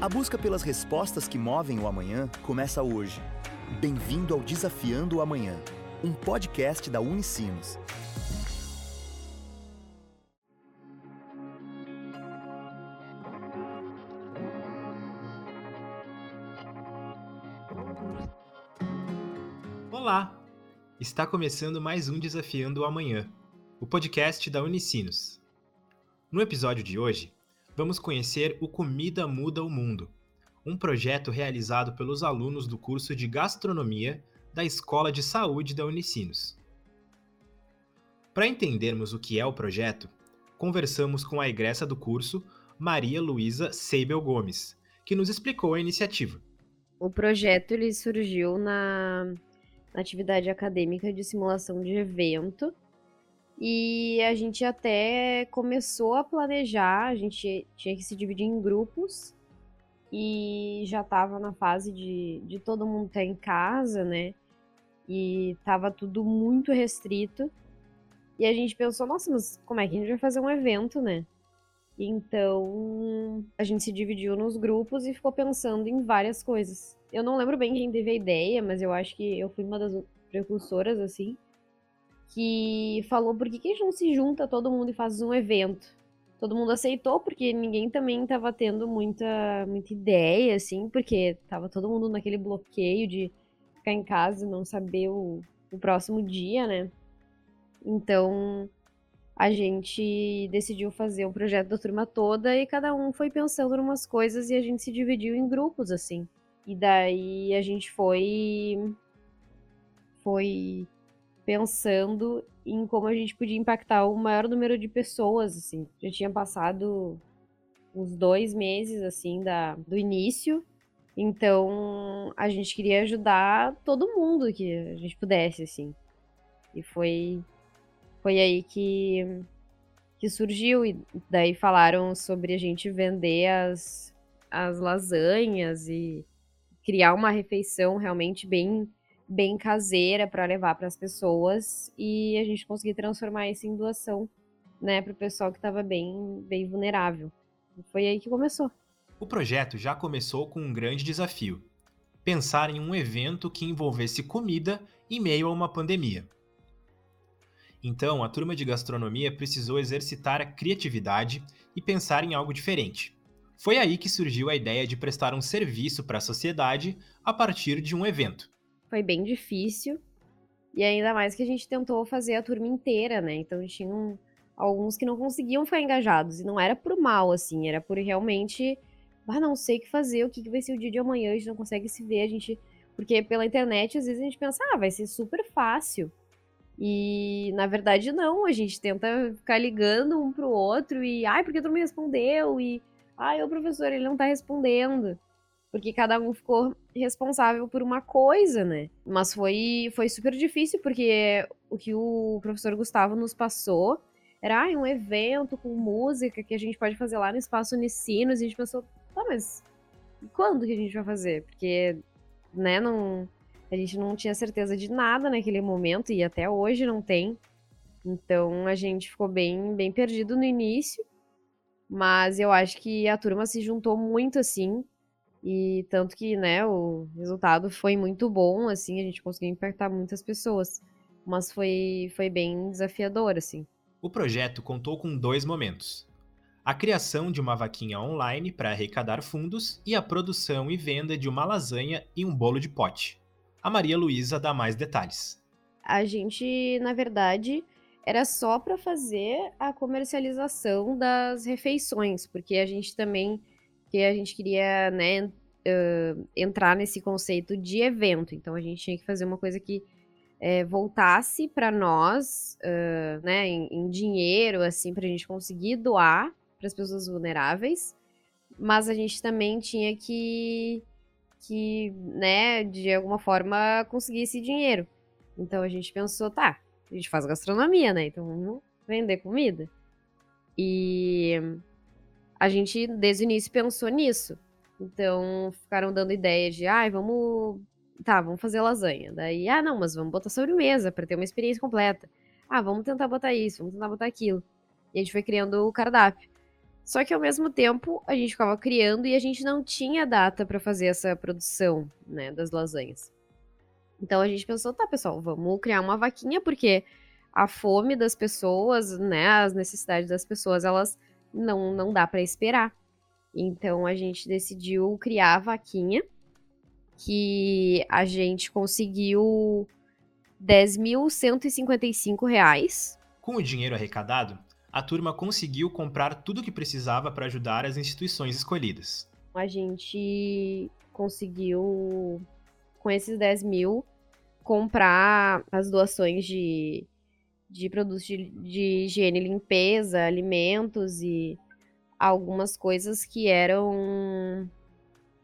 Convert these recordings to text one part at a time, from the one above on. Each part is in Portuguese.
A busca pelas respostas que movem o amanhã começa hoje. Bem-vindo ao Desafiando o Amanhã, um podcast da Unicinos. Olá! Está começando mais um Desafiando o Amanhã, o podcast da Unicinos. No episódio de hoje, vamos conhecer o Comida Muda o Mundo, um projeto realizado pelos alunos do curso de Gastronomia da Escola de Saúde da Unicinos. Para entendermos o que é o projeto, conversamos com a egressa do curso, Maria Luísa Seibel Gomes, que nos explicou a iniciativa. O projeto ele surgiu na, atividade acadêmica de simulação de evento e a gente até começou a planejar, a gente tinha que se dividir em grupos e já estava na fase de, de todo mundo estar em casa, né? E tava tudo muito restrito. E a gente pensou, nossa, mas como é que a gente vai fazer um evento, né? Então a gente se dividiu nos grupos e ficou pensando em várias coisas. Eu não lembro bem quem teve a ideia, mas eu acho que eu fui uma das precursoras, assim que falou por que, que a gente não se junta todo mundo e faz um evento. Todo mundo aceitou, porque ninguém também estava tendo muita, muita ideia, assim, porque tava todo mundo naquele bloqueio de ficar em casa e não saber o, o próximo dia, né? Então a gente decidiu fazer o projeto da turma toda e cada um foi pensando em umas coisas e a gente se dividiu em grupos, assim. E daí a gente foi. Foi pensando em como a gente podia impactar o maior número de pessoas, assim. Já tinha passado uns dois meses, assim, da, do início. Então, a gente queria ajudar todo mundo que a gente pudesse, assim. E foi, foi aí que, que surgiu. E daí falaram sobre a gente vender as, as lasanhas e criar uma refeição realmente bem bem caseira para levar para as pessoas e a gente conseguir transformar isso em doação, né, para o pessoal que estava bem, bem vulnerável. Foi aí que começou. O projeto já começou com um grande desafio: pensar em um evento que envolvesse comida em meio a uma pandemia. Então, a turma de gastronomia precisou exercitar a criatividade e pensar em algo diferente. Foi aí que surgiu a ideia de prestar um serviço para a sociedade a partir de um evento foi bem difícil. E ainda mais que a gente tentou fazer a turma inteira, né? Então tinham alguns que não conseguiam ficar engajados. E não era por mal, assim, era por realmente. Ah, não sei o que fazer, o que vai ser o dia de amanhã, a gente não consegue se ver, a gente. Porque pela internet, às vezes a gente pensa, ah, vai ser super fácil. E na verdade não, a gente tenta ficar ligando um pro outro e, ai, porque tu não me respondeu? E, ai, o professor, ele não tá respondendo porque cada um ficou responsável por uma coisa, né? Mas foi, foi super difícil, porque o que o professor Gustavo nos passou era ah, um evento com música que a gente pode fazer lá no Espaço Unicinos, e a gente pensou, tá, mas quando que a gente vai fazer? Porque, né, não, a gente não tinha certeza de nada naquele momento, e até hoje não tem. Então a gente ficou bem, bem perdido no início, mas eu acho que a turma se juntou muito assim e tanto que, né, o resultado foi muito bom, assim, a gente conseguiu impactar muitas pessoas. Mas foi, foi bem desafiador, assim. O projeto contou com dois momentos. A criação de uma vaquinha online para arrecadar fundos e a produção e venda de uma lasanha e um bolo de pote. A Maria Luísa dá mais detalhes. A gente, na verdade, era só para fazer a comercialização das refeições, porque a gente também que a gente queria, né, uh, entrar nesse conceito de evento. Então a gente tinha que fazer uma coisa que é, voltasse para nós, uh, né, em, em, dinheiro, assim, para a gente conseguir doar para as pessoas vulneráveis. Mas a gente também tinha que, que, né, de alguma forma conseguir esse dinheiro. Então a gente pensou, tá, a gente faz gastronomia, né? Então vamos vender comida. E a gente, desde o início, pensou nisso. Então, ficaram dando ideias de, ai, ah, vamos. Tá, vamos fazer lasanha. Daí, ah, não, mas vamos botar sobremesa para ter uma experiência completa. Ah, vamos tentar botar isso, vamos tentar botar aquilo. E a gente foi criando o cardápio. Só que ao mesmo tempo a gente ficava criando e a gente não tinha data para fazer essa produção, né, das lasanhas. Então a gente pensou, tá, pessoal, vamos criar uma vaquinha porque a fome das pessoas, né, as necessidades das pessoas, elas não não dá para esperar. Então a gente decidiu criar a vaquinha que a gente conseguiu 10.155 reais. Com o dinheiro arrecadado, a turma conseguiu comprar tudo o que precisava para ajudar as instituições escolhidas. A gente conseguiu, com esses 10 mil, comprar as doações de, de produtos de, de higiene e limpeza, alimentos e algumas coisas que eram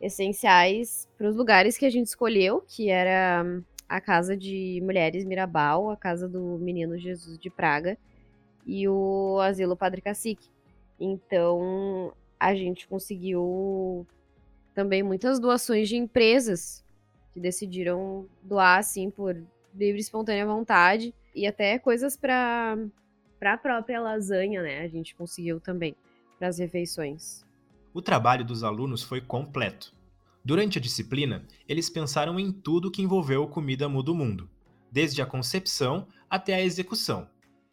essenciais para os lugares que a gente escolheu, que era a casa de mulheres Mirabal, a casa do menino Jesus de Praga e o asilo Padre Cacique. Então, a gente conseguiu também muitas doações de empresas que decidiram doar assim por livre e espontânea vontade e até coisas para para a própria lasanha, né? A gente conseguiu também para as refeições. O trabalho dos alunos foi completo. Durante a disciplina, eles pensaram em tudo que envolveu Comida Muda o Mundo, desde a concepção até a execução,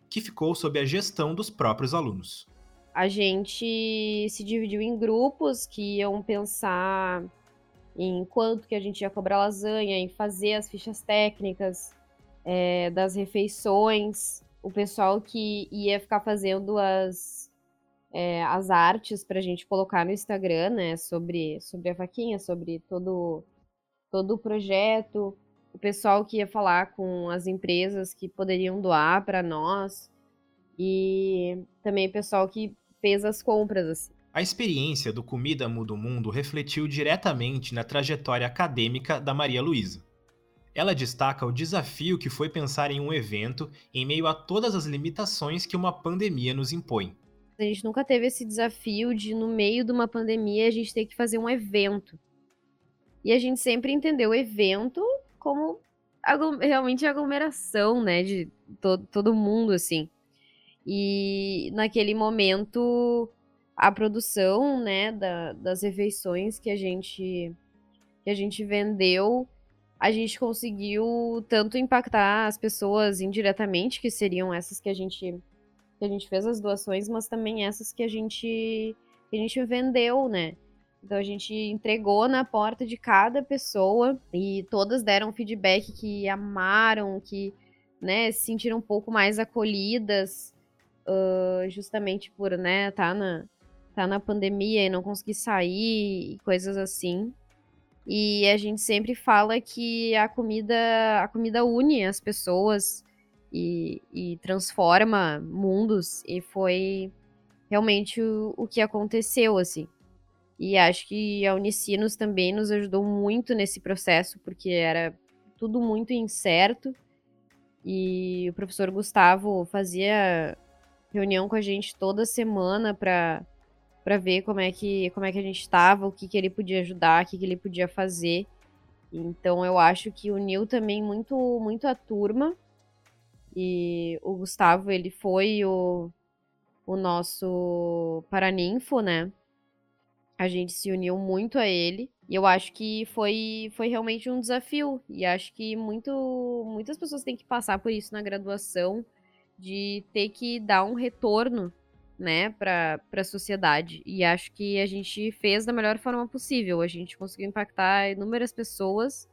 que ficou sob a gestão dos próprios alunos. A gente se dividiu em grupos que iam pensar em quanto que a gente ia cobrar lasanha, em fazer as fichas técnicas é, das refeições, o pessoal que ia ficar fazendo as é, as artes para a gente colocar no Instagram, né? Sobre, sobre a vaquinha, sobre todo, todo o projeto, o pessoal que ia falar com as empresas que poderiam doar para nós e também o pessoal que fez as compras. Assim. A experiência do Comida Muda o Mundo refletiu diretamente na trajetória acadêmica da Maria Luísa. Ela destaca o desafio que foi pensar em um evento em meio a todas as limitações que uma pandemia nos impõe. A gente nunca teve esse desafio de, no meio de uma pandemia, a gente ter que fazer um evento. E a gente sempre entendeu o evento como realmente aglomeração, né? De to todo mundo, assim. E naquele momento, a produção, né, da, das refeições que a gente que a gente vendeu, a gente conseguiu tanto impactar as pessoas indiretamente, que seriam essas que a gente que a gente fez as doações, mas também essas que a gente que a gente vendeu, né? Então a gente entregou na porta de cada pessoa e todas deram feedback que amaram, que né, se sentiram um pouco mais acolhidas, uh, justamente por né, tá na, tá na pandemia e não conseguir sair e coisas assim. E a gente sempre fala que a comida, a comida une as pessoas e, e transforma mundos, e foi realmente o, o que aconteceu, assim. E acho que a Unicinos também nos ajudou muito nesse processo, porque era tudo muito incerto. E o professor Gustavo fazia reunião com a gente toda semana para para ver como é que como é que a gente estava, o que que ele podia ajudar, o que que ele podia fazer. Então eu acho que uniu também muito muito a turma e o Gustavo, ele foi o, o nosso paraninfo, né? A gente se uniu muito a ele. E eu acho que foi, foi realmente um desafio. E acho que muito, muitas pessoas têm que passar por isso na graduação, de ter que dar um retorno, né, para a sociedade. E acho que a gente fez da melhor forma possível. A gente conseguiu impactar inúmeras pessoas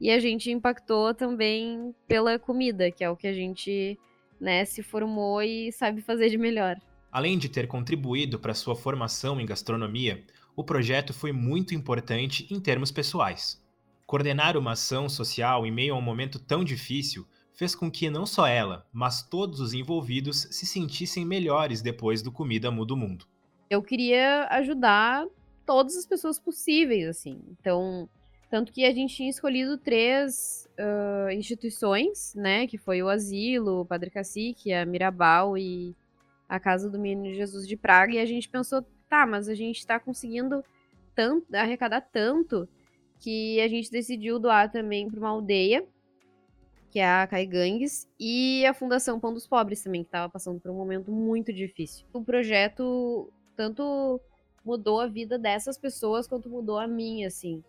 e a gente impactou também pela comida, que é o que a gente né, se formou e sabe fazer de melhor. Além de ter contribuído para sua formação em gastronomia, o projeto foi muito importante em termos pessoais. Coordenar uma ação social em meio a um momento tão difícil fez com que não só ela, mas todos os envolvidos se sentissem melhores depois do Comida Muda o Mundo. Eu queria ajudar todas as pessoas possíveis, assim. Então, tanto que a gente tinha escolhido três uh, instituições, né? Que foi o Asilo, o Padre Cacique, a Mirabal e a Casa do Menino Jesus de Praga. E a gente pensou, tá, mas a gente tá conseguindo tanto, arrecadar tanto que a gente decidiu doar também para uma aldeia, que é a Caigangues, e a Fundação Pão dos Pobres também, que estava passando por um momento muito difícil. O projeto tanto mudou a vida dessas pessoas quanto mudou a minha, assim.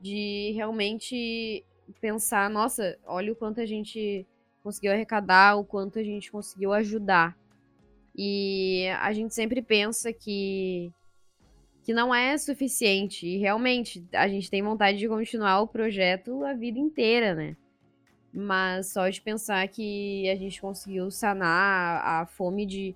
De realmente pensar, nossa, olha o quanto a gente conseguiu arrecadar, o quanto a gente conseguiu ajudar. E a gente sempre pensa que que não é suficiente. E realmente, a gente tem vontade de continuar o projeto a vida inteira, né? Mas só de pensar que a gente conseguiu sanar a fome de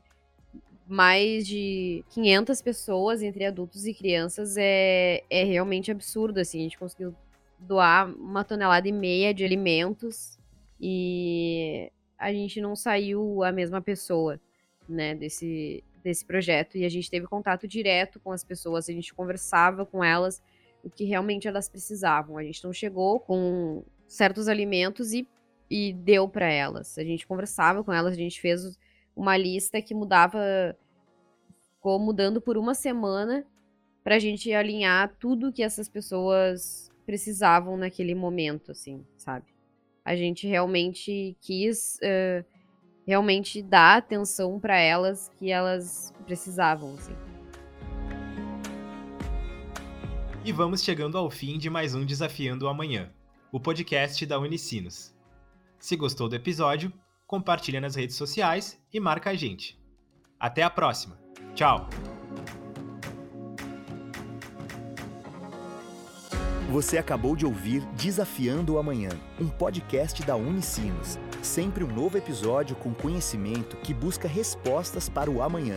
mais de 500 pessoas entre adultos e crianças é, é realmente absurdo, assim. A gente conseguiu doar uma tonelada e meia de alimentos e a gente não saiu a mesma pessoa, né, desse, desse projeto. E a gente teve contato direto com as pessoas, a gente conversava com elas o que realmente elas precisavam. A gente não chegou com certos alimentos e, e deu para elas. A gente conversava com elas, a gente fez uma lista que mudava, ficou mudando por uma semana pra gente alinhar tudo que essas pessoas precisavam naquele momento, assim, sabe? A gente realmente quis uh, realmente dar atenção para elas que elas precisavam, assim. E vamos chegando ao fim de mais um Desafiando o Amanhã, o podcast da Unicinos. Se gostou do episódio, compartilha nas redes sociais e marca a gente. Até a próxima. Tchau! Você acabou de ouvir Desafiando o Amanhã, um podcast da Unicinos. Sempre um novo episódio com conhecimento que busca respostas para o amanhã.